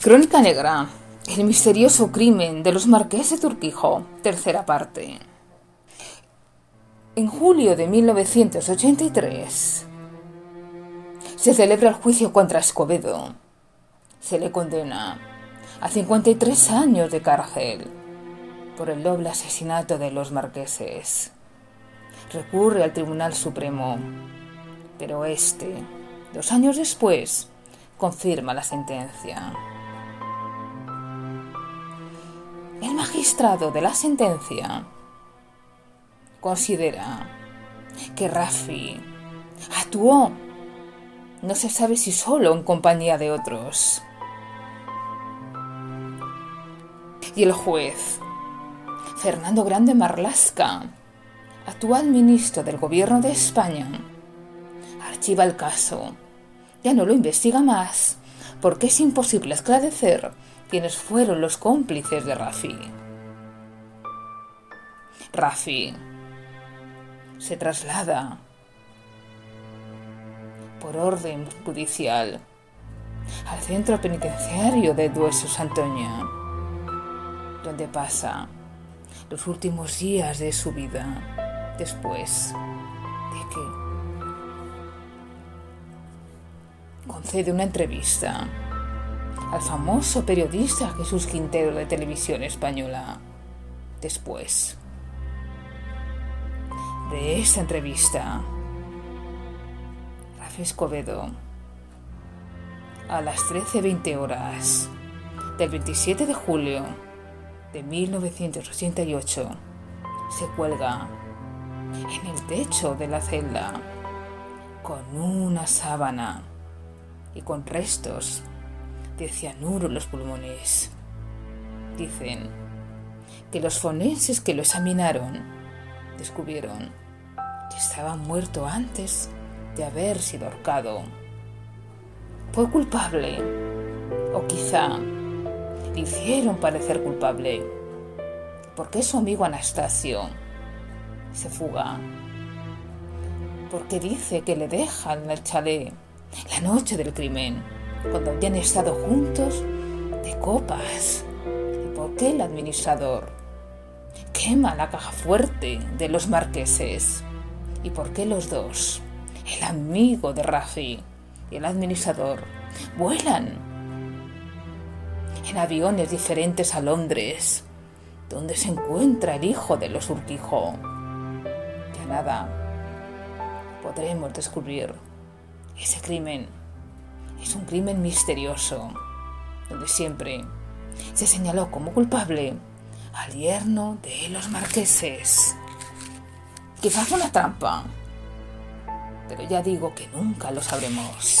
Crónica Negra. El misterioso crimen de los marqueses de Turquijo. Tercera parte. En julio de 1983 se celebra el juicio contra Escobedo. Se le condena a 53 años de cárcel por el doble asesinato de los marqueses. Recurre al Tribunal Supremo, pero este, dos años después, confirma la sentencia. El magistrado de la sentencia considera que Rafi actuó, no se sabe si solo en compañía de otros. Y el juez, Fernando Grande Marlasca, actual ministro del Gobierno de España, archiva el caso. Ya no lo investiga más, porque es imposible esclarecer quienes fueron los cómplices de Rafi. Rafi se traslada por orden judicial al centro penitenciario de Dueso Santoña, donde pasa los últimos días de su vida después de que concede una entrevista al famoso periodista Jesús Quintero de Televisión Española. Después de esta entrevista, Rafa Escobedo, a las 13.20 horas del 27 de julio de 1988, se cuelga en el techo de la celda con una sábana y con restos de cianuro en los pulmones. Dicen que los forenses que lo examinaron descubrieron que estaba muerto antes de haber sido ahorcado. Fue culpable, o quizá le hicieron parecer culpable, porque su amigo Anastasio se fuga, porque dice que le dejan el chalet la noche del crimen cuando habían estado juntos de copas. ¿Y por qué el administrador quema la caja fuerte de los marqueses? ¿Y por qué los dos, el amigo de Rafi y el administrador, vuelan en aviones diferentes a Londres, donde se encuentra el hijo de los Urquijo? Ya nada podremos descubrir ese crimen es un crimen misterioso, donde siempre se señaló como culpable al yerno de los marqueses. Quizás fue una trampa, pero ya digo que nunca lo sabremos.